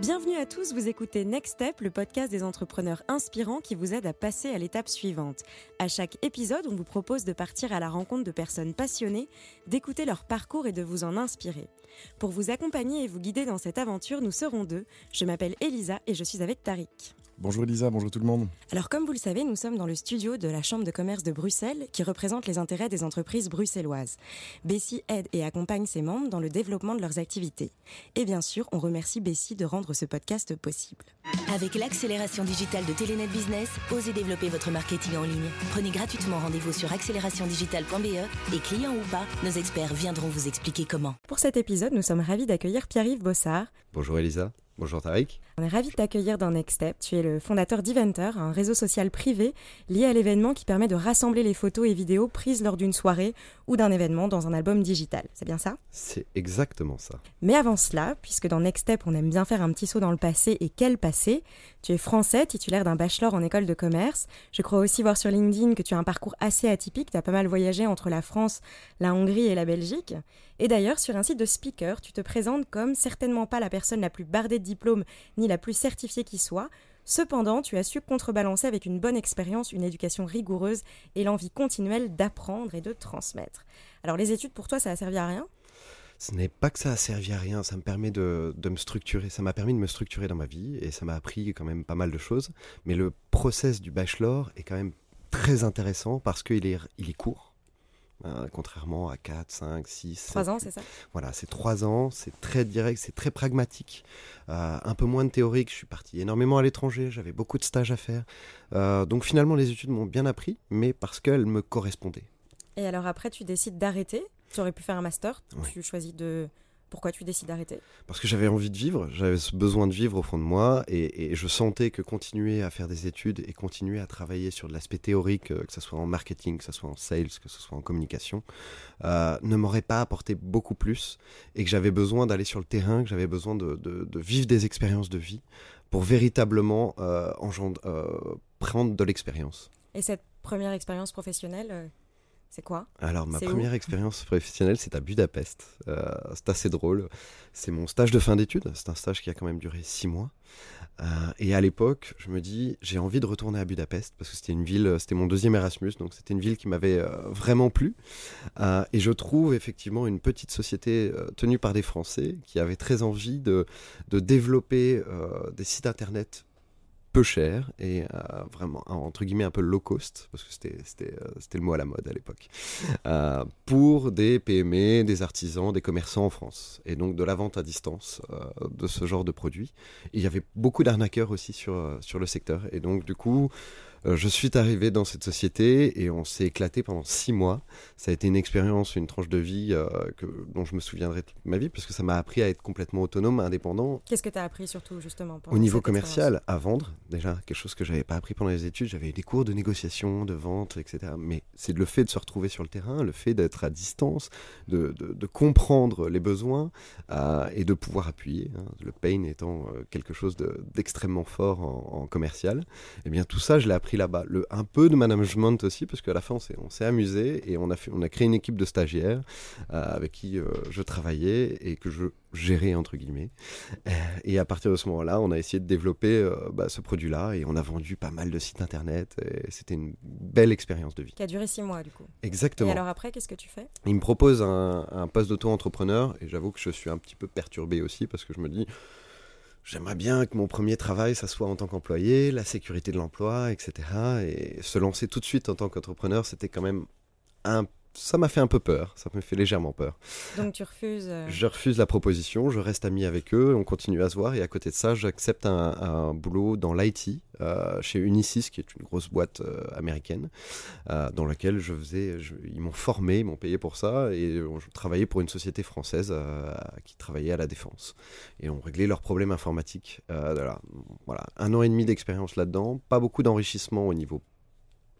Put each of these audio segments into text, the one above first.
Bienvenue à tous, vous écoutez Next Step, le podcast des entrepreneurs inspirants qui vous aide à passer à l'étape suivante. À chaque épisode, on vous propose de partir à la rencontre de personnes passionnées, d'écouter leur parcours et de vous en inspirer. Pour vous accompagner et vous guider dans cette aventure, nous serons deux. Je m'appelle Elisa et je suis avec Tariq. Bonjour Elisa, bonjour tout le monde. Alors comme vous le savez, nous sommes dans le studio de la Chambre de commerce de Bruxelles qui représente les intérêts des entreprises bruxelloises. Bessie aide et accompagne ses membres dans le développement de leurs activités. Et bien sûr, on remercie Bessie de rendre ce podcast possible. Avec l'accélération digitale de Telenet Business, osez développer votre marketing en ligne. Prenez gratuitement rendez-vous sur accélérationdigitale.be et clients ou pas, nos experts viendront vous expliquer comment. Pour cet épisode, nous sommes ravis d'accueillir Pierre-Yves Bossard. Bonjour Elisa. Bonjour Tariq. On est ravis de t'accueillir dans Next Step. Tu es le fondateur d'Eventer, un réseau social privé lié à l'événement qui permet de rassembler les photos et vidéos prises lors d'une soirée ou d'un événement dans un album digital. C'est bien ça? C'est exactement ça. Mais avant cela, puisque dans Next Step on aime bien faire un petit saut dans le passé et quel passé, tu es français, titulaire d'un bachelor en école de commerce. Je crois aussi voir sur LinkedIn que tu as un parcours assez atypique. Tu as pas mal voyagé entre la France, la Hongrie et la Belgique. Et d'ailleurs, sur un site de speaker, tu te présentes comme certainement pas la personne la plus bardée de diplômes ni la plus certifiée qui soit. Cependant, tu as su contrebalancer avec une bonne expérience, une éducation rigoureuse et l'envie continuelle d'apprendre et de transmettre. Alors les études pour toi, ça a servi à rien? Ce n'est pas que ça a servi à rien, ça me permet de, me structurer, ça m'a permis de me structurer dans ma vie et ça m'a appris quand même pas mal de choses. Mais le process du bachelor est quand même très intéressant parce qu'il est, il est court Hein, contrairement à 4, 5, 6. 3 ans, c'est ça? Voilà, c'est 3 ans, c'est très direct, c'est très pragmatique, euh, un peu moins de théorique. Je suis parti énormément à l'étranger, j'avais beaucoup de stages à faire. Euh, donc finalement, les études m'ont bien appris, mais parce qu'elles me correspondaient. Et alors après, tu décides d'arrêter Tu aurais pu faire un master, tu choisis de pourquoi tu décides d'arrêter? Parce que j'avais envie de vivre, j'avais ce besoin de vivre au fond de moi et, je sentais que continuer à faire des études et continuer à travailler sur de l'aspect théorique, euh, que ce soit en marketing, que ce soit en sales, que ce soit en communication, euh, ne m'aurait pas apporté beaucoup plus et que j'avais besoin d'aller sur le terrain, que j'avais besoin de, vivre des expériences de vie pour véritablement euh, prendre de l'expérience. Et cette première expérience professionnelle, c'est quoi? Alors, ma première expérience professionnelle, c'est à Budapest. Euh, c'est assez drôle. C'est mon stage de fin d'études. C'est un stage qui a quand même duré six mois. Euh, et à l'époque, je me dis, j'ai envie de retourner à Budapest parce que c'était une ville, c'était mon deuxième Erasmus, donc c'était une ville qui m'avait euh, vraiment plu. et je trouve effectivement une petite société tenue par des Français qui avaient très envie de, de développer des sites internet peu cher et euh, vraiment entre guillemets un peu low cost parce que c'était c'était euh, le mot à la mode à l'époque euh, pour des PME, des artisans, des commerçants en France et donc de la vente à distance de ce genre de produits. il y avait beaucoup d'arnaqueurs aussi sur sur le secteur et donc du coup euh, je suis arrivé dans cette société et on s'est éclaté pendant six mois. Ça a été une expérience, une tranche de vie euh, que, dont je me souviendrai toute ma vie parce que ça m'a appris à être complètement autonome, indépendant. Qu'est-ce que tu as appris surtout justement Au niveau commercial, à vendre déjà, quelque chose que j'avais pas appris pendant les études. J'avais des cours de négociation, de vente, etc. Mais c'est le fait de se retrouver sur le terrain, le fait d'être à distance, de, de, comprendre les besoins euh, et de pouvoir appuyer. Hein. le pain étant quelque chose d'extrêmement fort en, en commercial. Et eh bien tout ça, je l'ai appris là-bas. Le, un peu de management aussi, parce qu'à la fin, on s'est amusé et on a, fait, on a créé une équipe de stagiaires euh, avec qui euh, je travaillais et que je gérais, entre guillemets. Euh, et à partir de ce moment-là, on a essayé de développer bah, ce produit-là et on a vendu pas mal de sites internet. Et c'était une belle expérience de vie. Qui a duré six mois, du coup. Exactement. Et alors après, qu'est-ce que tu fais? Il me propose un, un poste d'auto-entrepreneur et j'avoue que je suis un petit peu perturbé aussi parce que je me dis J'aimerais bien que mon premier travail, ça soit en tant qu'employé, la sécurité de l'emploi, etc. Et se lancer tout de suite en tant qu'entrepreneur, c'était quand même un ça m'a fait un peu peur, ça me fait légèrement peur. Donc tu refuses euh, Je refuse la proposition, je reste ami avec eux, on continue à se voir et à côté de ça, j'accepte un, boulot dans l'IT euh, chez Unisys, qui est une grosse boîte euh, américaine, dans laquelle je faisais, ils m'ont formé, ils m'ont payé pour ça et je travaillais pour une société française qui travaillait à la défense et on réglait leurs problèmes informatiques. Voilà. voilà, un an et demi d'expérience là-dedans, pas beaucoup d'enrichissement au niveau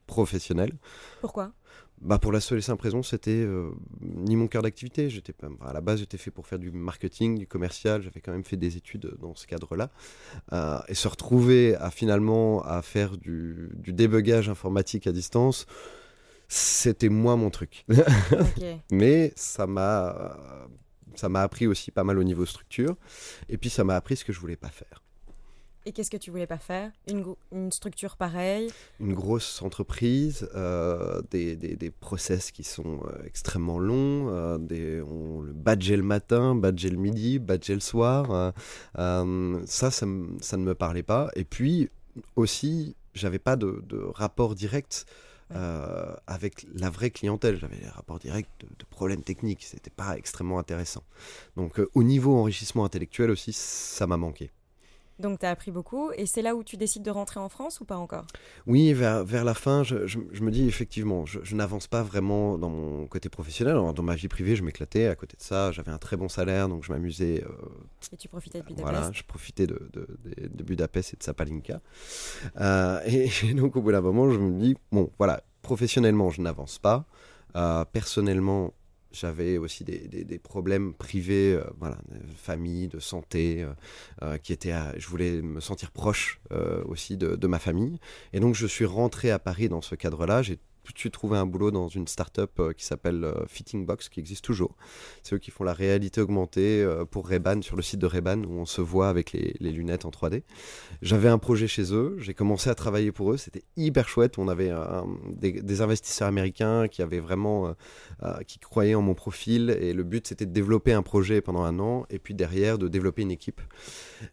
professionnel. Pourquoi? Bah pour la seule et simple raison, c'était euh, ni mon cœur d'activité. J'étais à la base, j'étais fait pour faire du marketing, du commercial. J'avais quand même fait des études dans ce cadre-là. Euh, et se retrouver à finalement à faire du, du débugage informatique à distance, c'était moi mon truc. Mais ça m'a ça m'a appris aussi pas mal au niveau structure. Et puis ça m'a appris ce que je voulais pas faire. Et qu'est-ce que tu voulais pas faire? Une, une, structure pareille? Une grosse entreprise, euh, des, des, des, process qui sont euh, extrêmement longs, euh, des, on le badger le matin, badger le midi, badger le soir. Ça, ça, ça, ne me parlait pas. Et puis aussi, j'avais pas de, de, rapport direct. Euh, avec la vraie clientèle. J'avais des rapports directs de, de problèmes techniques, c'était pas extrêmement intéressant. Donc au niveau enrichissement intellectuel aussi, ça m'a manqué. Donc tu as appris beaucoup et c'est là où tu décides de rentrer en France ou pas encore? Oui, vers, vers la fin, je, je, je me dis effectivement, je, je n'avance pas vraiment dans mon côté professionnel. Alors, dans ma vie privée, je m'éclatais. À côté de ça, j'avais un très bon salaire, donc je m'amusais. Euh, et tu profitais de Budapest Voilà, je profitais de, de, de, de Budapest et de Sapalinka. Euh, et, et, donc au bout d'un moment, je me dis, bon, voilà, professionnellement, je n'avance pas. Euh, personnellement, j'avais aussi des, des, problèmes privés, euh, voilà, de famille, de santé, euh, euh, qui étaient. À, je voulais me sentir proche aussi de, de, ma famille, et donc je suis rentré à Paris dans ce cadre-là. J'ai suite trouvé un boulot dans une start-up euh, qui s'appelle euh, Fitting Box, qui existe toujours. C'est eux qui font la réalité augmentée euh, pour Reban, sur le site de Reban, où on se voit avec les, lunettes en 3D. J'avais un projet chez eux, j'ai commencé à travailler pour eux, c'était hyper chouette. On avait des, investisseurs américains qui avaient vraiment, qui croyaient en mon profil, et le but c'était de développer un projet pendant un an, et puis derrière de développer une équipe.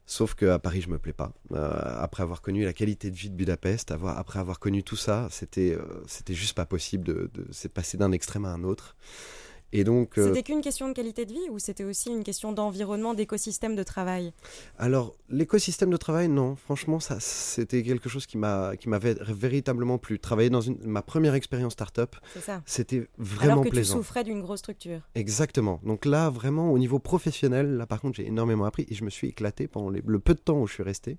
Sauf qu'à Paris, je me plais pas. Après avoir connu la qualité de vie de Budapest, avoir, après avoir connu tout ça, c'était c'était juste pas possible de, de, de passer d'un extrême à un autre. Et donc, euh, c'était qu'une question de qualité de vie ou c'était aussi une question d'environnement, d'écosystème de travail? Alors, l'écosystème de travail, non. Franchement, ça, c'était quelque chose qui m'a, qui m'avait véritablement plu. Travailler dans une, ma première expérience startup, c'était vraiment Alors que plaisant. tu souffrais d'une grosse structure. Exactement. Donc là, vraiment, au niveau professionnel, là, par contre, j'ai énormément appris et je me suis éclaté pendant les, le peu de temps où je suis resté.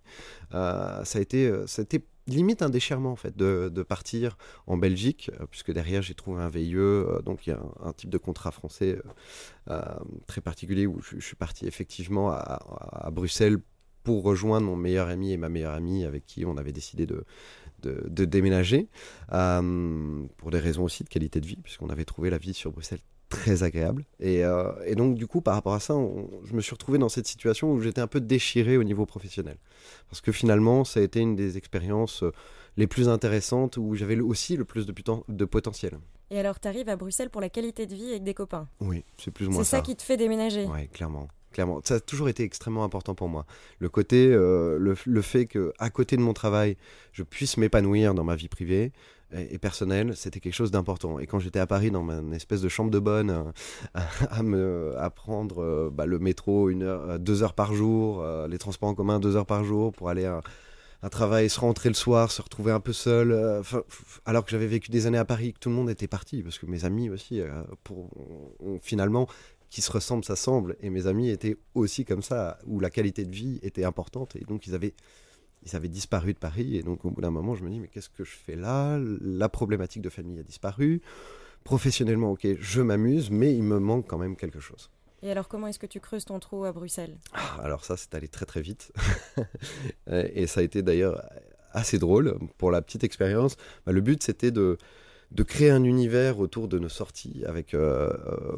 Euh, ça a été, ça a été limite un déchirement en fait de, partir en Belgique euh, puisque derrière j'ai trouvé un VIE euh, donc il y a un, type de contrat français euh, très particulier où je, suis parti effectivement à, Bruxelles pour rejoindre mon meilleur ami et ma meilleure amie avec qui on avait décidé de, déménager pour des raisons aussi de qualité de vie puisqu'on avait trouvé la vie sur Bruxelles très agréable. Et, euh, et, donc, du coup, par rapport à ça, on, je me suis retrouvé dans cette situation où j'étais un peu déchiré au niveau professionnel. Parce que finalement, ça a été une des expériences euh, les plus intéressantes où j'avais aussi le plus de, de potentiel. Et alors, tu arrives à Bruxelles pour la qualité de vie avec des copains Oui, c'est plus ou moins ça. C'est ça qui te fait déménager Oui, clairement. Clairement, ça a toujours été extrêmement important pour moi. Le côté, euh, le, le, fait que à côté de mon travail, je puisse m'épanouir dans ma vie privée, et, personnelle, c'était quelque chose d'important. Et quand j'étais à Paris dans ma espèce de chambre de bonne, euh, à, me à prendre euh, bah, le métro une heure, euh, deux heures par jour, les transports en commun deux heures par jour pour aller à un travail, se rentrer le soir, se retrouver un peu seul, alors que j'avais vécu des années à Paris, que tout le monde était parti, parce que mes amis aussi, pour, finalement, qui se ressemblent s'assemblent, et mes amis étaient aussi comme ça, où la qualité de vie était importante, et donc ils avaient ils avaient disparu de Paris et donc au bout d'un moment je me dis mais qu'est-ce que je fais là? La problématique de famille a disparu. Professionnellement ok je m'amuse mais il me manque quand même quelque chose. Et alors comment est-ce que tu creuses ton trou à Bruxelles? Ah, alors ça c'est allé très très vite. Et ça a été d'ailleurs assez drôle pour la petite expérience. Bah, le but c'était de de créer un univers autour de nos sorties avec euh,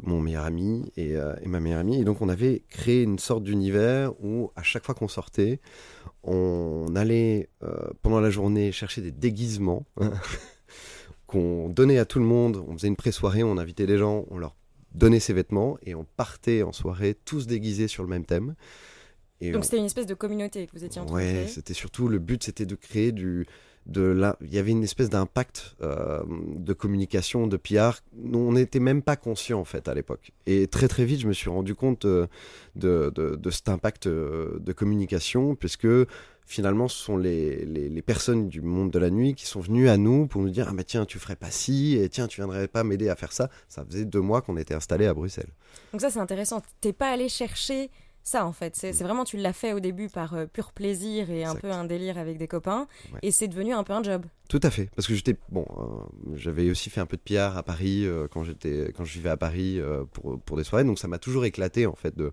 mon meilleur ami et, euh, et, ma meilleure amie. Et donc, on avait créé une sorte d'univers où, à chaque fois qu'on sortait, on allait, euh, pendant la journée, chercher des déguisements qu'on donnait à tout le monde. On faisait une pré-soirée, on invitait les gens, on leur donnait ses vêtements et on partait en soirée tous déguisés sur le même thème. Et donc, on... c'était une espèce de communauté que vous étiez en train ouais, c'était surtout le but, c'était de créer du il y avait une espèce d'impact euh, de communication, de PR. On n'était même pas conscient en fait à l'époque. Et très très vite, je me suis rendu compte euh, de, de, cet impact euh, de communication, puisque finalement, ce sont les, les, personnes du monde de la nuit qui sont venues à nous pour nous dire ah mais tiens, tu ferais pas ci, et tiens, tu viendrais pas m'aider à faire ça. Ça faisait deux mois qu'on était installé à Bruxelles. Donc ça, c'est intéressant. T'es pas allé chercher ça en fait. C'est vraiment, tu l'as fait au début par euh, pur plaisir et un peu un délire avec des copains, ouais. et c'est devenu un peu un job. Tout à fait, parce que j'étais bon, euh, j'avais aussi fait un peu de PR à Paris euh, quand j'étais quand je vivais à Paris pour pour des soirées, donc ça m'a toujours éclaté en fait de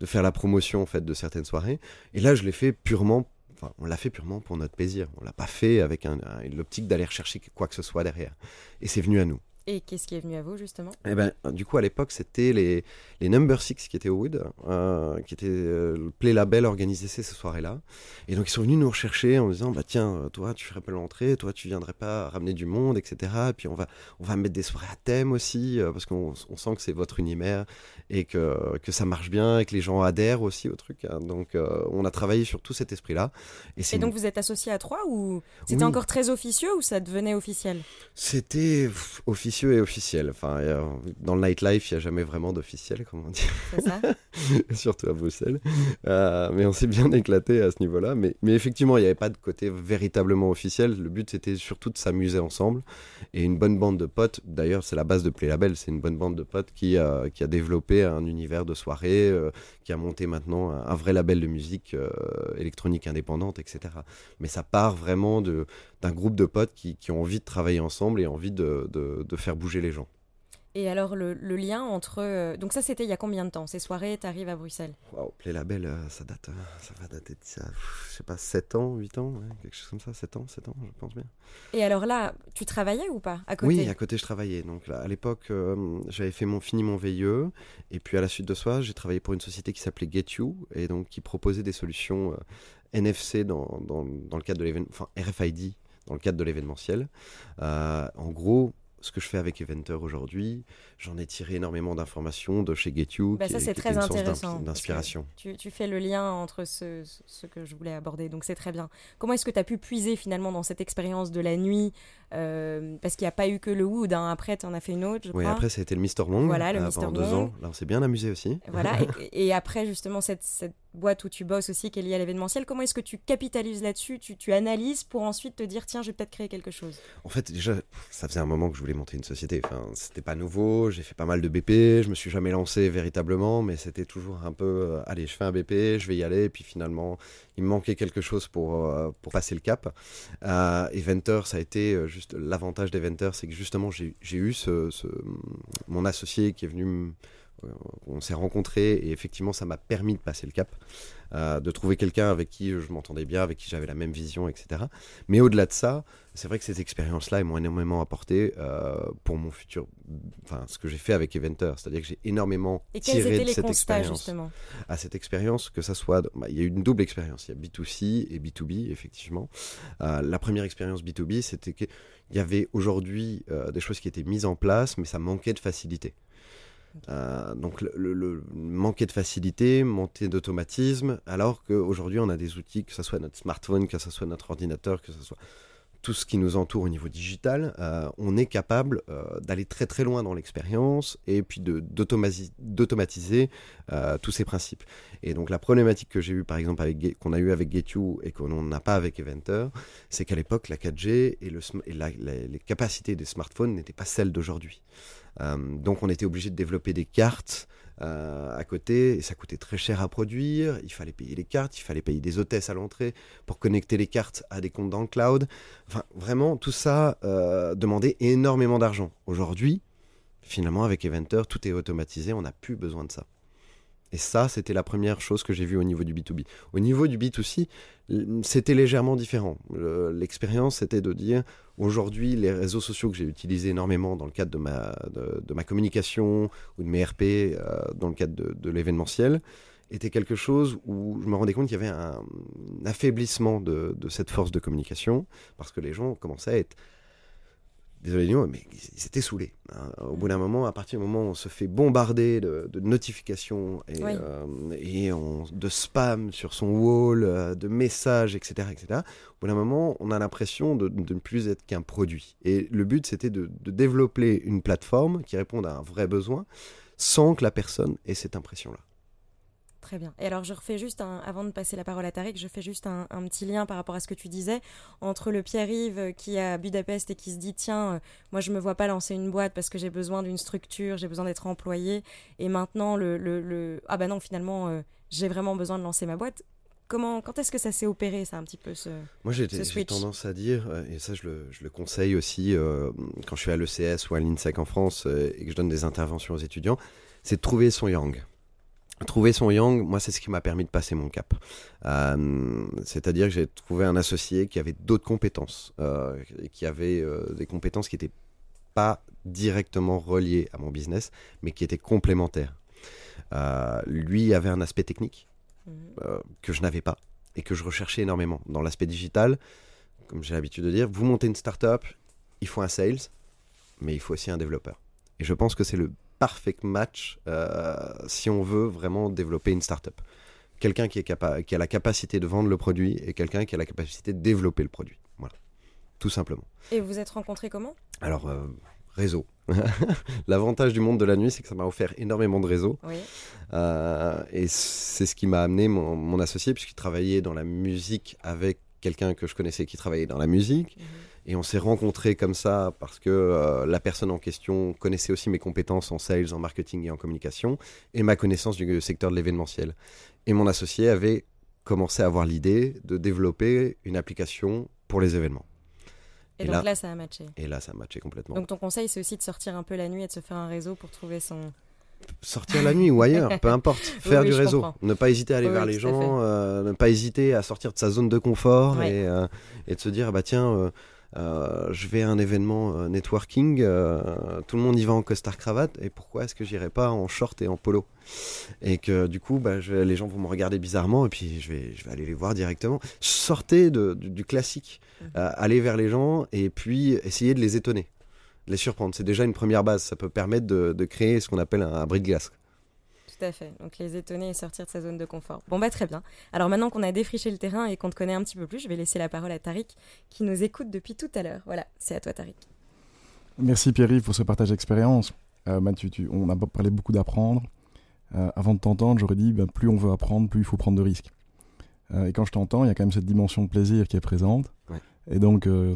de faire la promotion en fait de certaines soirées. Et là, je l'ai fait purement Enfin, on l'a fait purement pour notre plaisir. On l'a pas fait avec un, un, l'optique d'aller rechercher quoi que ce soit derrière. Et c'est venu à nous. Et qu'est-ce qui est venu à vous justement? Eh ben, du coup, à l'époque, c'était les, les Number Six qui étaient au Wood, euh, qui étaient euh, le Play Label organisé ces soirées-là. Et donc, ils sont venus nous rechercher en disant, bah tiens, toi, tu ferais pas l'entrée, toi, tu viendrais pas ramener du monde, etc. Et puis, on va, on va mettre des soirées à thème aussi, euh, parce qu'on on sent que c'est votre univers et que, que ça marche bien et que les gens adhèrent aussi au truc. hein. Donc, euh, on a travaillé sur tout cet esprit-là. Et donc vous êtes associé à trois ou c'était Oui. encore très officieux ou ça devenait officiel? C'était pff, officieux et officiel. Enfin, a- dans le nightlife, il n'y a jamais vraiment d'officiel, comme on dit. C'est ça surtout à Bruxelles. Euh, mais on s'est bien éclaté à ce niveau-là. Mais, mais effectivement, il n'y avait pas de côté véritablement officiel. Le but, c'était surtout de s'amuser ensemble. Et une bonne bande de potes, d'ailleurs, c'est la base de Play Label, c'est une bonne bande de potes qui a, qui a développé un univers de soirée, euh, qui a monté maintenant un, un vrai label de musique euh, électronique indépendante, etc. Mais ça part vraiment de- d'un groupe de potes qui, qui ont envie de travailler ensemble et envie de, de- de faire bouger les gens. Et alors le, le lien entre... euh, Donc ça c'était il y a combien de temps Ces soirées, t'arrives à Bruxelles? Waouh, Play Label, euh, ça date, euh, ça va dater de ça, pff, je sais pas, 7 ans, 8 ans, ouais, quelque chose comme ça, 7 ans, 7 ans, je pense bien. Et alors là, tu travaillais ou pas à côté? Oui, à côté, je travaillais. Donc là, à l'époque, j'avais fait mon fini mon VIE, et puis à la suite de ça, j'ai travaillé pour une société qui s'appelait Get You, et donc qui proposait des solutions NFC dans, dans, dans le cadre de l'événement, enfin RFID dans le cadre de l'événementiel. Euh, en gros, ce que je fais avec Eventer aujourd'hui, j'en ai tiré énormément d'informations de chez Get You, Bah, qui, ça, est- c'est très une intéressant, d'inspiration. tu, tu fais le lien entre ce, ce que je voulais aborder, donc c'est très bien. Comment est-ce que tu as pu puiser finalement dans cette expérience de la nuit euh, Parce qu'il n'y a pas eu que le Wood, hein. après tu en as fait une autre, je Oui, crois. après, ça a été le Mister Long Voilà, le euh, Mr. pendant deux ans. Là, on s'est bien amusé aussi. Voilà, et, et après justement cette, cette boîte où tu bosses aussi qui est liée à l'événementiel, comment est-ce que tu capitalises là-dessus? Tu, tu analyses pour ensuite te dire tiens je vais peut-être créer quelque chose? En fait, déjà, ça faisait un moment que je voulais monter une société. Enfin, c'était pas nouveau. J'ai fait pas mal de BP. Je me suis jamais lancé véritablement, mais c'était toujours un peu, euh, allez, je fais un BP, je vais y aller. Et puis finalement, il me manquait quelque chose pour, euh, pour passer le cap. Euh, et Venter, ça a été euh, juste l'avantage des Venter, c'est que justement, j'ai eu ce, ce- mon associé qui est venu. euh, On s'est rencontrés et effectivement, ça m'a permis de passer le cap, euh, de trouver quelqu'un avec qui je m'entendais bien, avec qui j'avais la même vision, etc. Mais au-delà de ça, c'est vrai que ces expériences-là, elles m'ont énormément apporté euh, pour mon futur, enfin ce que j'ai fait avec Eventer, c'est-à-dire que j'ai énormément Et tiré de les cette expérience. À cette expérience, que ça soit, bah, il y a eu une double expérience, il y a B2C et B2B effectivement. Euh, la première expérience B2B, c'était qu'il y avait aujourd'hui euh, des choses qui étaient mises en place, mais ça manquait de facilité. Euh, donc le, le- le manquait de facilité, manquait d'automatisme, alors qu'aujourd'hui on a des outils, que ce soit notre smartphone, que ce soit notre ordinateur, que ce soit tout ce qui nous entoure au niveau digital, euh, on est capable euh, d'aller très très loin dans l'expérience et puis d'automatiser euh, tous ces principes. Et donc la problématique que j'ai eue par exemple avec qu'on a eu avec GetU et qu'on n'a pas avec Eventer, c'est qu'à l'époque la 4G et, les capacités des smartphones n'étaient pas celles d'aujourd'hui. Euh, donc on était obligé de développer des cartes euh, à côté et ça coûtait très cher à produire. Il fallait payer les cartes, il fallait payer des hôtesses à l'entrée pour connecter les cartes à des comptes dans le cloud. Enfin, vraiment, tout ça euh, demandait énormément d'argent. Aujourd'hui, finalement, avec Eventer, tout est automatisé, on n'a plus besoin de ça. Et ça, c'était la première chose que j'ai vue au niveau du B2B. Au niveau du B2C, l- c'était légèrement différent. Le- L'expérience, c'était de dire, aujourd'hui, les réseaux sociaux que j'ai utilisés énormément dans le cadre de ma, de, ma communication ou de mes RP, euh, dans le cadre de, de l'événementiel, était quelque chose où je me rendais compte qu'il y avait un, un affaiblissement de, de cette force de communication, parce que les gens commençaient à être désolé du mot, mais ils étaient saoulés. hein. Au bout d'un moment, à partir du moment où on se fait bombarder de, de notifications et, Oui. euh, et on- de spam sur son wall, euh, de messages, etc., etc., au bout d'un moment, on a l'impression de, de ne plus être qu'un produit. Et le but, c'était de, de développer une plateforme qui réponde à un vrai besoin sans que la personne ait cette impression-là. Très bien. Et alors, je refais juste, un, avant de passer la parole à Tariq, je fais juste un, un petit lien par rapport à ce que tu disais entre le Pierre-Yves euh, qui est à Budapest et qui se dit tiens, euh, moi je me vois pas lancer une boîte parce que j'ai besoin d'une structure, j'ai besoin d'être employé, et maintenant le, le, le- ah bah non, finalement euh, j'ai vraiment besoin de lancer ma boîte. Comment, quand est-ce que ça s'est opéré, ça un petit peu ce... Moi, j'ai tendance à dire, et ça, je le, je le conseille aussi euh, quand je suis à l'ECS ou à l'INSEC en France et que je donne des interventions aux étudiants, c'est de trouver son yang. Trouver son yang, moi, c'est ce qui m'a permis de passer mon cap. Euh, C'est-à-dire que j'ai trouvé un associé qui avait d'autres compétences, euh, qui avait euh, des compétences qui étaient pas directement reliés à mon business, mais qui étaient complémentaires. Lui avait un aspect technique mhm. que je n'avais pas et que je recherchais énormément. Dans l'aspect digital, comme j'ai l'habitude de dire, vous montez une startup, il faut un sales, mais il faut aussi un développeur. Et je pense que c'est le parfait match euh, si on veut vraiment développer une startup. Quelqu'un qui, est qui a la capacité de vendre le produit et quelqu'un qui a la capacité de développer le produit. Voilà, tout simplement. Et vous êtes rencontrés comment? Alors, réseau. L'avantage du monde de la nuit, c'est que ça m'a offert énormément de réseaux. Euh, et c'est ce qui m'a amené mon, associé, puisqu'il travaillait dans la musique avec quelqu'un que je connaissais qui travaillait dans la musique. Mhm. Et on s'est rencontrés comme ça parce que euh, la personne en question connaissait aussi mes compétences en sales, en marketing et en communication, et ma connaissance du secteur de l'événementiel. Et mon associé avait commencé à avoir l'idée de développer une application pour les événements. Et, donc là, ça a matché. Et là, ça a matché complètement. Donc ton conseil, c'est aussi de sortir un peu la nuit et de se faire un réseau pour trouver son... Sortir la nuit ou ailleurs, peu importe. Faire du réseau. Ne pas hésiter à aller vers les gens, euh, ne pas hésiter à sortir de sa zone de confort et, euh, et, de se dire, bah tiens, euh, je vais à un événement euh, networking, euh, tout le monde y va en costard cravate, et pourquoi est-ce que j'irai pas en short et en polo? Et que du coup, bah, les gens vont me regarder bizarrement, et puis je vais, je vais aller les voir directement. Sortez du, classique, mmh. allez vers les gens, et puis essayez de les étonner, de les surprendre. C'est déjà une première base, ça peut permettre de, créer ce qu'on appelle un, un bris de glace tout à fait. Donc les étonner et sortir de sa zone de confort. Bon bah très bien. Alors maintenant qu'on a défriché le terrain et qu'on te connaît un petit peu plus, je vais laisser la parole à Tariq qui nous écoute depuis tout à l'heure. Voilà, c'est à toi Tariq. Merci Pierre-Yves pour ce partage d'expérience. Euh, on a parlé beaucoup d'apprendre. Euh, avant de t'entendre, j'aurais dit ben, plus on veut apprendre, plus il faut prendre de risques. Euh, et quand je t'entends, il y a quand même cette dimension de plaisir qui est présente. Et donc, euh,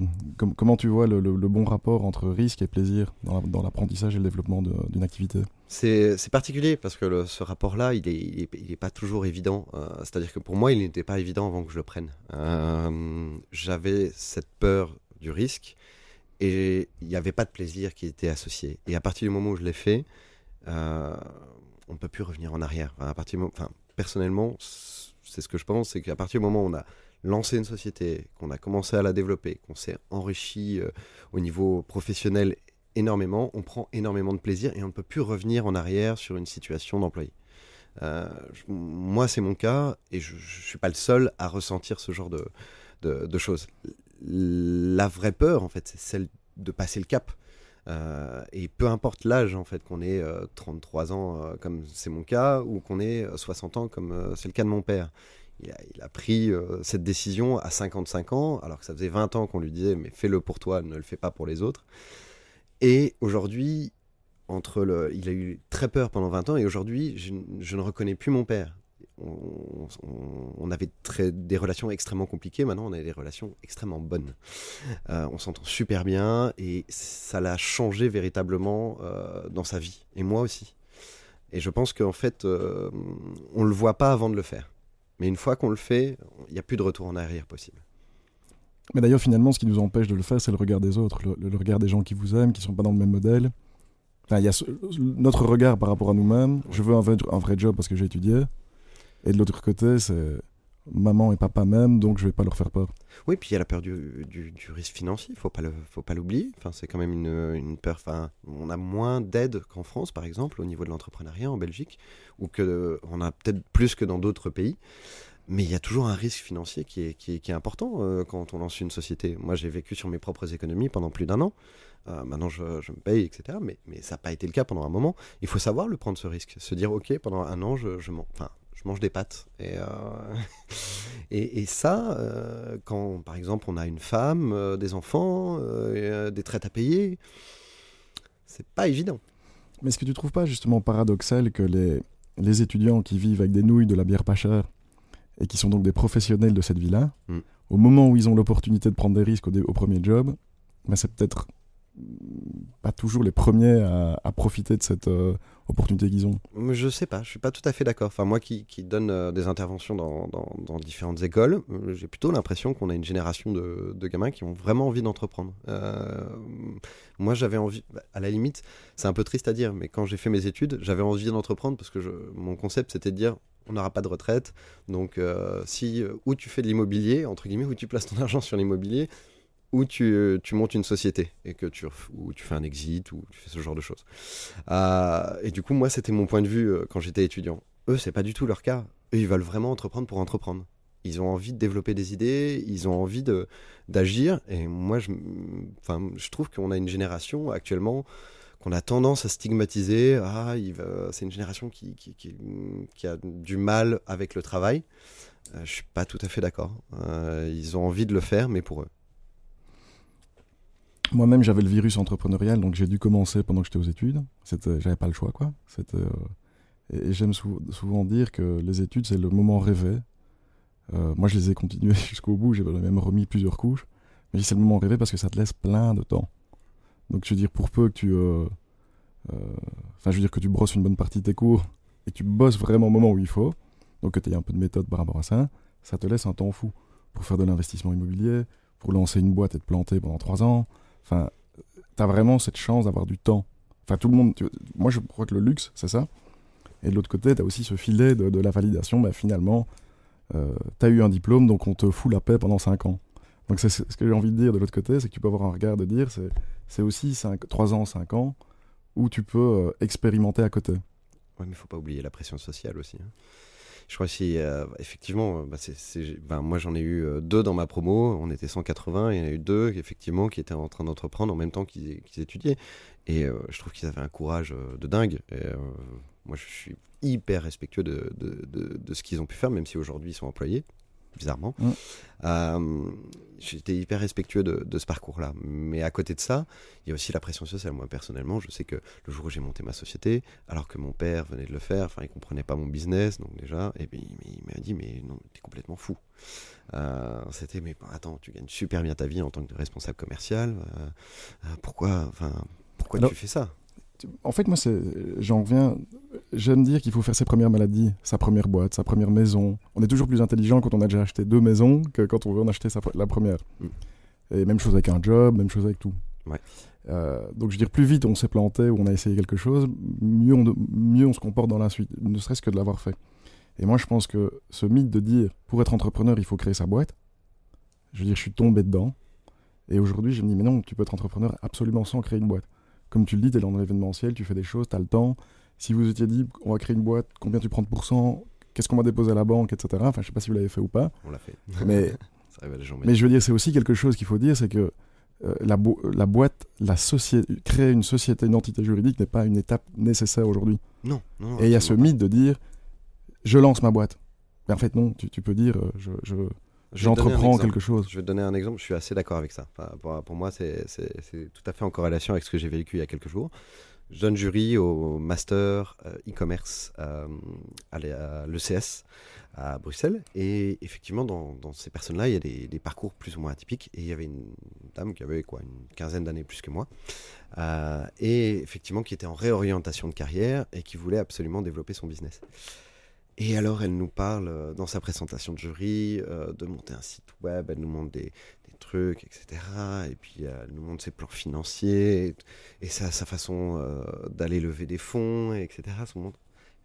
comment tu vois le, bon rapport entre risque et plaisir dans, l'apprentissage et le développement d'une activité? C'est particulier parce que ce rapport-là, il n'est est, pas toujours évident. Euh, c'est-à-dire que pour moi, il n'était pas évident avant que je le prenne. Euh, j'avais cette peur du risque et il n'y avait pas de plaisir qui était associé. Et à partir du moment où je l'ai fait, on ne peut plus revenir en arrière. à partir enfin, personnellement, c'est ce que je pense, c'est qu'à partir du moment où on a lancé une société, qu'on a commencé à la développer, qu'on s'est enrichi euh, au niveau professionnel énormément, on prend énormément de plaisir et on ne peut plus revenir en arrière sur une situation d'employé. Euh, moi, c'est mon cas et je ne suis pas le seul à ressentir ce genre de, de, choses. La vraie peur, en fait, c'est celle de passer le cap. Euh, et peu importe l'âge, en fait, qu'on ait 33 ans, comme c'est mon cas, ou qu'on ait 60 ans, comme c'est le cas de mon père il a, pris euh, cette décision à 55 ans, alors que ça faisait 20 ans qu'on lui disait mais fais-le pour toi, ne le fais pas pour les autres. Et aujourd'hui, entre le, il a eu très peur pendant 20 ans et aujourd'hui, je, ne reconnais plus mon père. On, avait très, des relations extrêmement compliquées, maintenant on a des relations extrêmement bonnes. Euh, on s'entend super bien et ça l'a changé véritablement euh, dans sa vie, et moi aussi. Et je pense qu'en fait, on ne le voit pas avant de le faire. Mais une fois qu'on le fait, il n'y a plus de retour en arrière possible. Mais d'ailleurs, finalement, ce qui nous empêche de le faire, c'est le regard des autres, le, regard des gens qui vous aiment, qui ne sont pas dans le même modèle. Enfin, il y a notre regard par rapport à nous-mêmes. Je veux un vrai, un vrai job parce que j'ai étudié. Et de l'autre côté, c'est maman et papa même, donc je vais pas leur faire peur. Oui, puis il y a la peur du, du, risque financier, faut pas le, faut pas l'oublier. Enfin, c'est quand même une, une peur. Enfin, on a moins d'aide qu'en France, par exemple, au niveau de l'entrepreneuriat en Belgique, ou que on a peut-être plus que dans d'autres pays. Mais il y a toujours un risque financier qui est, qui est, qui est important euh, quand on lance une société. Moi, j'ai vécu sur mes propres économies pendant plus d'un an. Euh, maintenant, je, je, me paye, etc. Mais, mais ça n'a pas été le cas pendant un moment. Il faut savoir le prendre, ce risque. Se dire, OK, pendant un an, je, je enfin, je mange des pâtes. Et, euh, et, ça, euh, quand par exemple on a une femme, euh, des enfants, des traites à payer, c'est pas évident. Mais est-ce que tu trouves pas justement paradoxal que les, les étudiants qui vivent avec des nouilles, de la bière pas chère, et qui sont donc des professionnels de cette vie-là, hmm. au moment où ils ont l'opportunité de prendre des risques au, premier job, ben c'est peut-être pas toujours les premiers à, profiter de cette euh, opportunité qu'ils ont Je sais pas, je suis pas tout à fait d'accord. Enfin, moi qui, donne euh, des interventions dans, différentes écoles, euh, j'ai plutôt l'impression qu'on a une génération de, gamins qui ont vraiment envie d'entreprendre. moi, j'avais envie, bah, à la limite, c'est un peu triste à dire, mais quand j'ai fait mes études, j'avais envie d'entreprendre parce que mon concept c'était de dire on n'aura pas de retraite. Donc, si ou tu fais de l'immobilier, entre guillemets, ou tu places ton argent sur l'immobilier, ou tu, tu, montes une société et que tu, ou tu fais un exit ou tu fais ce genre de choses. Euh, et du coup, moi, c'était mon point de vue euh, quand j'étais étudiant. Eux, c'est pas du tout leur cas. Eux, ils veulent vraiment entreprendre pour entreprendre. Ils ont envie de développer des idées, ils ont envie d'agir. Et moi, je, trouve qu'on a une génération actuellement qu'on a tendance à stigmatiser. Ah, c'est une génération qui, a du mal avec le travail. Euh, je suis pas tout à fait d'accord. Euh, ils ont envie de le faire, mais pour eux. Moi-même, j'avais le virus entrepreneurial, donc j'ai dû commencer pendant que j'étais aux études. J'avais pas le choix, quoi. Euh, et, j'aime souvent dire que les études, c'est le moment rêvé. moi, je les ai continuées jusqu'au bout. J'ai même remis plusieurs couches. Mais c'est le moment rêvé parce que ça te laisse plein de temps. Donc, je veux dire, pour peu que tu. Enfin, je veux dire que tu brosses une bonne partie de tes cours et tu bosses vraiment au moment où il faut donc que tu aies un peu de méthode par rapport à ça, ça te laisse un temps fou pour faire de l'investissement immobilier, pour lancer une boîte et te planter pendant trois ans. Enfin, tu as vraiment cette chance d'avoir du temps. Enfin, tout le monde. moi, je crois que le luxe, c'est ça. Et de l'autre côté, tu as aussi ce filet de, la validation. Bah, finalement, euh, tu as eu un diplôme, donc on te fout la paix pendant cinq ans. Donc, c'est ce que j'ai envie de dire de l'autre côté, c'est que tu peux avoir un regard de dire c'est aussi trois ans, cinq ans où tu peux euh, expérimenter à côté. Oui, mais il faut pas oublier la pression sociale aussi. Hein. Je crois si euh, effectivement, bah, ben, moi j'en ai eu euh, deux dans ma promo, on était 180, il y en a eu deux effectivement qui étaient en train d'entreprendre en même temps qu'ils étudiaient. Et euh, je trouve qu'ils avaient un courage de dingue. Moi je suis hyper respectueux de ce qu'ils ont pu faire, même si aujourd'hui ils sont employés bizarrement. Mm. Euh, j'étais hyper respectueux de, ce parcours-là. Mais à côté de ça, il y a aussi la pression sociale. Moi, personnellement, je sais que le jour où j'ai monté ma société, alors que mon père venait de le faire, enfin, il comprenait pas mon business, donc déjà, et puis, il m'a dit, mais non, t'es complètement fou. Euh, c'était, mais attends, tu gagnes super bien ta vie en tant que responsable commercial. Euh, pourquoi, enfin, pourquoi tu fais ça? En fait, moi, j'en reviens. J'aime dire qu'il faut faire ses premières maladies, sa première boîte, sa première maison. On est toujours plus intelligent quand on a déjà acheté deux maisons que quand on veut en acheter la première. Mm. Et même chose avec un job, même chose avec tout. Euh, donc, je veux dire, plus vite on s'est planté ou on a essayé quelque chose, mieux on, mieux on se comporte dans la suite, ne serait-ce que de l'avoir fait. Et moi, je pense que ce mythe de dire, pour être entrepreneur, il faut créer sa boîte, je veux dire, je suis tombé dedans. Et aujourd'hui, je me dis, mais non, tu peux être entrepreneur absolument sans créer une boîte comme tu le dis, tu es dans l'événementiel, tu fais des choses, tu as le temps. Si vous étiez dit, on va créer une boîte, combien tu prends de pourcents, qu'est-ce qu'on va déposer à la banque, etc. Enfin, je sais pas si vous l'avez fait ou pas. On l'a fait. Mais, mais je veux dire, c'est aussi quelque chose qu'il faut dire, c'est que euh, la, la, boîte, la société, créer une société, une entité juridique n'est pas une étape nécessaire aujourd'hui. Non, Et il y a ce mythe de dire, je lance ma boîte. Mais en fait, non, tu, tu peux dire, euh, je, je J'entreprends quelque chose. Je vais te donner un exemple, je suis assez d'accord avec ça. pour, moi, c'est tout à fait en corrélation avec ce que j'ai vécu il y a quelques jours. Jeune jury au master euh, e-commerce euh, à l'ECS à Bruxelles. Et effectivement, dans, ces personnes-là, il y a des, parcours plus ou moins atypiques. Et il y avait une dame qui avait quoi, une quinzaine d'années plus que moi. Euh, et effectivement, qui était en réorientation de carrière et qui voulait absolument développer son business. Et alors, elle nous parle euh, dans sa présentation de jury euh, de monter un site web, elle nous montre des, trucs, etc. Et puis, elle nous montre ses plans financiers et, sa, façon euh, d'aller lever des fonds, etc.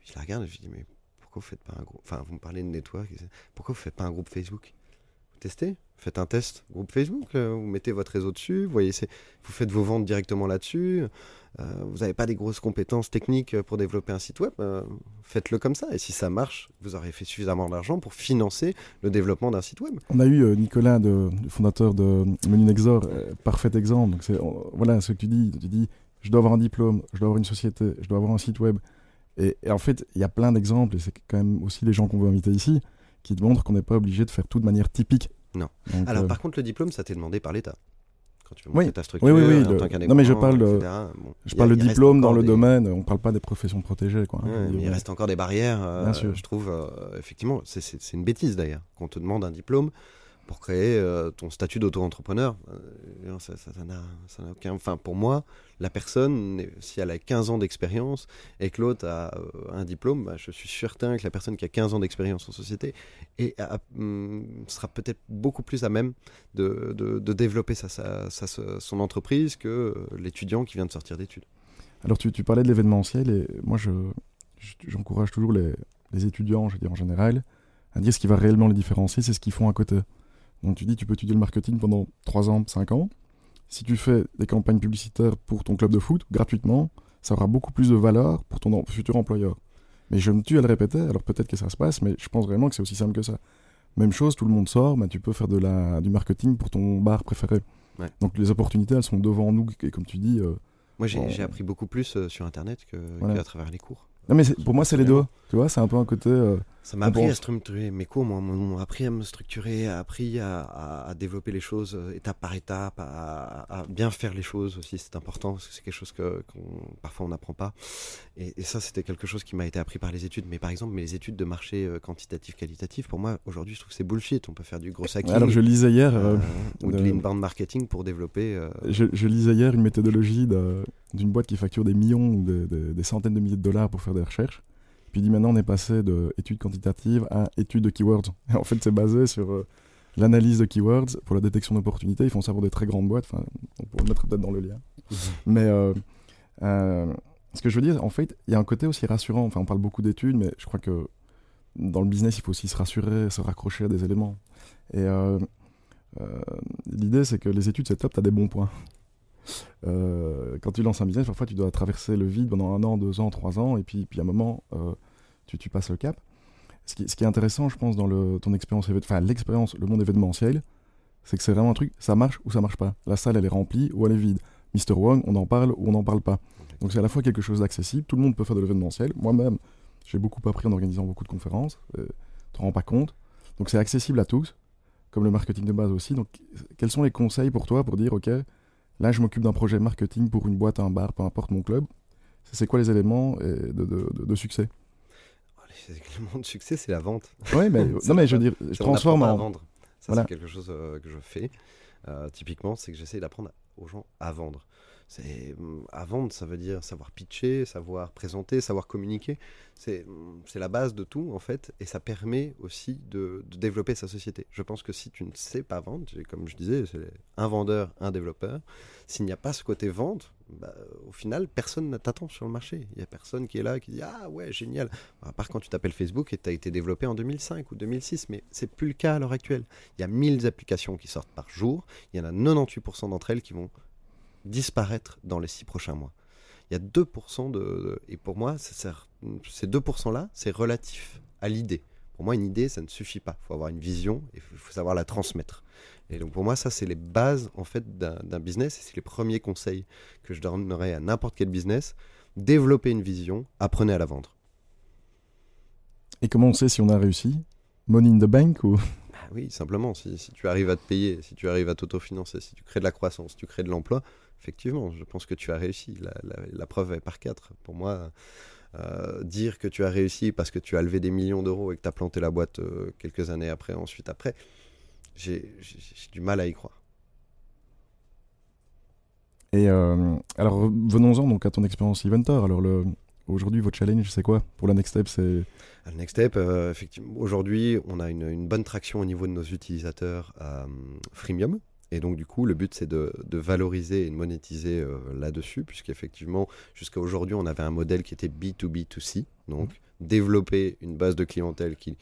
Je la regarde et je lui dis, mais pourquoi vous faites pas un groupe Enfin, vous me parlez de network, pourquoi vous faites pas un groupe Facebook? Vous testez? Faites un test groupe Facebook, vous mettez votre réseau dessus, vous, voyez, vous faites vos ventes directement là-dessus. Euh, vous n'avez pas des grosses compétences techniques pour développer un site web, euh, faites-le comme ça. Et si ça marche, vous aurez fait suffisamment d'argent pour financer le développement d'un site web. On a eu euh, Nicolas, le fondateur de Menu Nexor, parfait exemple. Voilà ce que tu dis. Tu dis, je dois avoir un diplôme, je dois avoir une société, je dois avoir un site web. Et, en fait, il y a plein d'exemples, et c'est quand même aussi les gens qu'on veut inviter ici, qui te montrent qu'on n'est pas obligé de faire tout de manière typique. Non. Alors par contre, le diplôme, ça t'est demandé par l'État tu oui. oui, oui, oui, Non, mais je parle, de... je parle le diplôme dans le domaine, on parle pas des professions protégées. Quoi. il reste encore des barrières, euh, je trouve, euh, effectivement, c'est une bêtise d'ailleurs, qu'on te demande un diplôme pour créer euh, ton statut d'auto-entrepreneur. Euh, ça n'a aucun. Enfin, pour moi, la personne, si elle a 15 ans d'expérience et que l'autre a euh, un diplôme, bah, je suis certain que la personne qui a 15 ans d'expérience en société et hum, sera peut-être beaucoup plus à même de, de, développer sa, son entreprise que l'étudiant qui vient de sortir d'études. Alors, tu, tu, parlais de l'événementiel et moi, j'encourage toujours les, les, étudiants, je veux dire en général, à dire ce qui va réellement les différencier, c'est ce qu'ils font à côté. Donc tu dis tu peux étudier le marketing pendant 3 ans, 5 ans. Si tu fais des campagnes publicitaires pour ton club de foot gratuitement, ça aura beaucoup plus de valeur pour ton futur employeur. Mais je me tue à le répéter, alors peut-être que ça se passe, mais je pense vraiment que c'est aussi simple que ça. Même chose, tout le monde sort, mais tu peux faire de la, du marketing pour ton bar préféré. Donc les opportunités, elles sont devant nous, et comme tu dis... Euh, Moi, j'ai appris beaucoup plus euh, sur Internet qu'à travers les cours. Non, mais pour moi, c'est les deux. Tu vois, c'est un peu un côté. Euh, ça m'a appris à structurer mes cours, moi, m'ont appris à me structurer, a appris à, développer les choses euh, étape par étape, à, bien faire les choses aussi, c'est important, parce que c'est quelque chose que parfois on n'apprend pas. Et, ça, c'était quelque chose qui m'a été appris par les études. Mais par exemple, les études de marché euh, quantitatif, qualitatif, pour moi, aujourd'hui, je trouve que c'est bullshit. On peut faire du gros hacking. Alors, je lisais hier. ou de, l'inbound marketing pour développer. Je, je, lisais hier une méthodologie d'une boîte qui facture des millions ou des centaines de milliers de dollars pour faire des recherches. Puis dit maintenant on est passé de études quantitatives à études de keywords. Et en fait c'est basé sur euh, l'analyse de keywords pour la détection d'opportunités. Ils font ça pour des très grandes boîtes. Enfin, on pourrait le mettre peut-être dans le lien. Mhm. Mais euh, euh, ce que je veux dire, en fait, il y a un côté aussi rassurant. Enfin, on parle beaucoup d'études, mais je crois que dans le business, il faut aussi se rassurer, se raccrocher à des éléments. Et l'idée, c'est que les études, c'est top, tu as des bons points. Euh, quand tu lances un business, parfois tu dois traverser le vide pendant un an, deux ans, trois ans, et puis, puis à un moment, euh, tu, tu, passes le cap. Ce qui, ce qui, est intéressant, je pense, dans le, ton expérience, enfin l'expérience, le monde événementiel, c'est que c'est vraiment un truc, ça marche ou ça marche pas. La salle, elle est remplie ou elle est vide. Mr. Wong, on en parle ou on n'en parle pas. Donc c'est à la fois quelque chose d'accessible, tout le monde peut faire de l'événementiel. Moi-même, j'ai beaucoup appris en organisant beaucoup de conférences, tu te rends pas compte. Donc c'est accessible à tous, comme le marketing de base aussi. Donc quels sont les conseils pour toi pour dire, ok, Là, je m'occupe d'un projet marketing pour une boîte, un bar, peu importe mon club. C'est quoi les éléments de, de, de, succès? Oh, Les éléments de succès, c'est la vente. Oui, mais, non, mais je veux dire, je transforme en. vendre. Ça, c'est quelque chose euh, que je fais. Euh, typiquement, c'est que j'essaie d'apprendre aux gens à vendre. C'est mm, à vendre, ça veut dire savoir pitcher, savoir présenter, savoir communiquer. C'est mm, la base de tout en fait, et ça permet aussi de, développer sa société. Je pense que si tu ne sais pas vendre, comme je disais, c'est un vendeur, un développeur. S'il n'y a pas ce côté vente, bah, au final, personne ne t'attend sur le marché. Il n'y a personne qui est là qui dit Ah ouais, génial. À part quand tu t'appelles Facebook et tu as été développé en 2005 ou 2006, mais c'est plus le cas à l'heure actuelle. Il y a 1000 applications qui sortent par jour. Il y en a 98% d'entre elles qui vont disparaître dans les six prochains mois. Il y a 2% de, Et pour moi, ces 2%-là, c'est relatif à l'idée. Pour moi, une idée, ça ne suffit pas. Il faut avoir une vision et il faut savoir la transmettre. Et donc pour moi, ça, c'est les bases en fait d'un business et c'est les premiers conseils que je donnerais à n'importe quel business. Développer une vision, apprenez à la vendre. Et comment on sait si on a réussi? Money in the bank ou? Bah Oui, simplement. Si, si, tu arrives à te payer, si tu arrives à t'autofinancer, si tu crées de la croissance, si tu crées de l'emploi, effectivement, je pense que tu as réussi. La, preuve est par quatre. Pour moi, euh, dire que tu as réussi parce que tu as levé des millions d'euros et que tu as planté la boîte euh, quelques années après, ensuite après, j'ai du mal à y croire. Et euh, alors venons-en donc à ton expérience Eventor. Alors le, aujourd'hui votre challenge c'est quoi? Pour la next step c'est le next step effectivement aujourd'hui on a une, une, bonne traction au niveau de nos utilisateurs freemium et donc, du coup, le but, c'est de, valoriser et de monétiser euh, là-dessus, puisqu'effectivement, jusqu'à aujourd'hui, on avait un modèle qui était B2B2C, donc mmh. développer une base de clientèle qui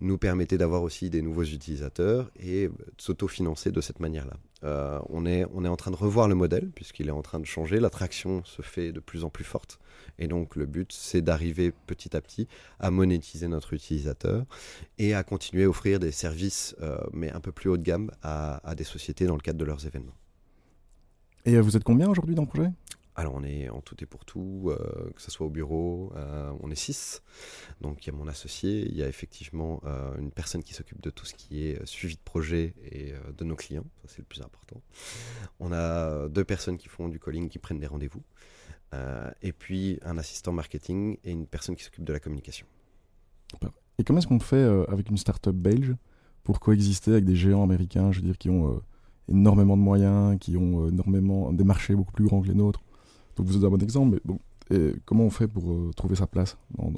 nous permettait d'avoir aussi des nouveaux utilisateurs et euh, de s'autofinancer de cette manière-là. Euh, on, est, on est en train de revoir le modèle, puisqu'il est en train de changer, l'attraction se fait de plus en plus forte. Et donc le but, c'est d'arriver petit à petit à monétiser notre utilisateur et à continuer à offrir des services, euh, mais un peu plus haut de gamme, à, des sociétés dans le cadre de leurs événements. Et euh, vous êtes combien aujourd'hui dans le projet? Alors on est en tout et pour tout, euh, que ce soit au bureau, on est six. Donc il y a mon associé, il y a effectivement une personne qui s'occupe de tout ce qui est suivi de projet et de nos clients, c'est le plus important. On a deux personnes qui font du calling, qui prennent des rendez-vous. Euh, et puis un assistant marketing et une personne qui s'occupe de la communication. Et comment est-ce qu'on fait euh, avec une start-up belge pour coexister avec des géants américains, je veux dire, qui ont euh, énormément de moyens, qui ont énormément des marchés beaucoup plus grands que les nôtres? Vous êtes un bon exemple, mais bon, et comment on fait pour trouver sa place dans,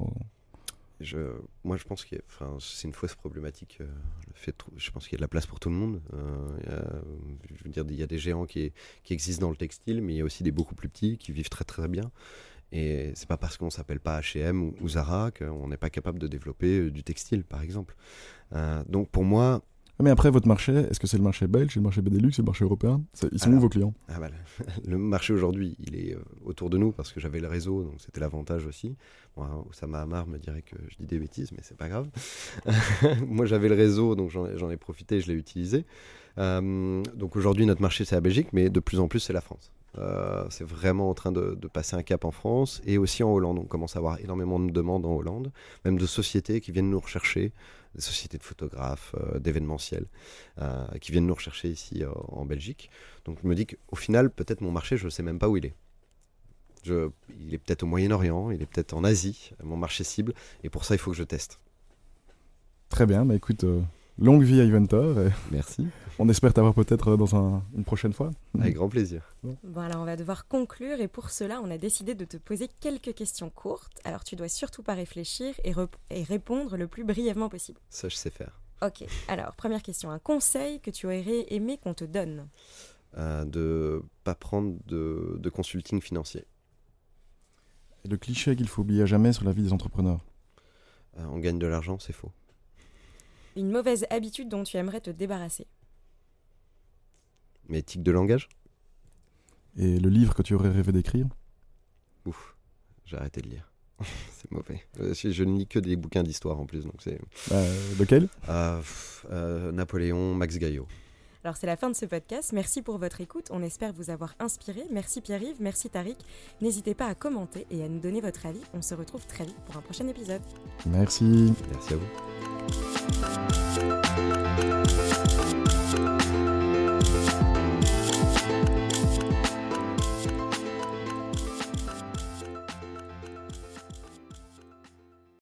je, moi, je pense que c'est une fausse problématique. Euh, le fait je pense qu'il y a de la place pour tout le monde. Euh, je veux dire, il y a des géants qui, existent dans le textile, mais il y a aussi des beaucoup plus petits qui vivent très très bien. Et c'est pas parce qu'on s'appelle pas H&M ou, Zara qu'on n'est pas capable de développer euh, du textile, par exemple. donc pour moi, mais après, votre marché, est-ce que c'est le marché belge, c'est le marché Benelux, c'est le marché européen? Ils sont Alors, où vos clients? Ah bah, le- marché aujourd'hui, il est euh, autour de nous parce que j'avais le réseau, donc c'était l'avantage aussi. Bon, Oussama Hamar me dirait que je dis des bêtises, mais c'est pas grave. Moi, j'avais le réseau, donc j'en ai- j'en ai profité, je l'ai utilisé. Euh, donc aujourd'hui, notre marché, c'est la Belgique, mais de plus en plus, c'est la France. Euh, c'est vraiment en train de, passer un cap en France et aussi en Hollande. On commence à avoir énormément de demandes en Hollande, même de sociétés qui viennent nous rechercher, des sociétés de photographes, euh, d'événementiels, euh, qui viennent nous rechercher ici en Belgique. Donc je me dis qu'au final, peut-être mon marché, je ne sais même pas où il est. Il est peut-être au Moyen-Orient, il est peut-être en Asie, mon marché cible, et pour ça, il faut que je teste. Très bien, bah écoute, longue vie à Eventor. et Merci. on espère t'avoir peut-être dans un- une prochaine fois. Avec grand plaisir. Bon, alors on va devoir conclure et pour cela, on a décidé de te poser quelques questions courtes. Alors tu dois surtout pas réfléchir et, rep- et répondre le plus brièvement possible. Ça, je sais faire. Ok, alors première question, un conseil que tu aurais aimé qu'on te donne? Euh, de pas prendre de, de consulting financier. Et le cliché qu'il faut oublier à jamais sur la vie des entrepreneurs. Euh, on gagne de l'argent, c'est faux. Une mauvaise habitude dont tu aimerais te débarrasser Mais éthique de langage? Et le livre que tu aurais rêvé d'écrire? Ouf, j'ai arrêté de lire. c'est mauvais. Euh, je, je ne lis que des bouquins d'histoire en plus, donc c'est Euh, Lequel? Euh, pff, euh, Napoléon, Max Gaillot. Alors c'est la fin de ce podcast, merci pour votre écoute, on espère vous avoir inspiré. Merci Pierre-Yves, merci Tariq. N'hésitez pas à commenter et à nous donner votre avis. On se retrouve très vite pour un prochain épisode. Merci. Merci à vous.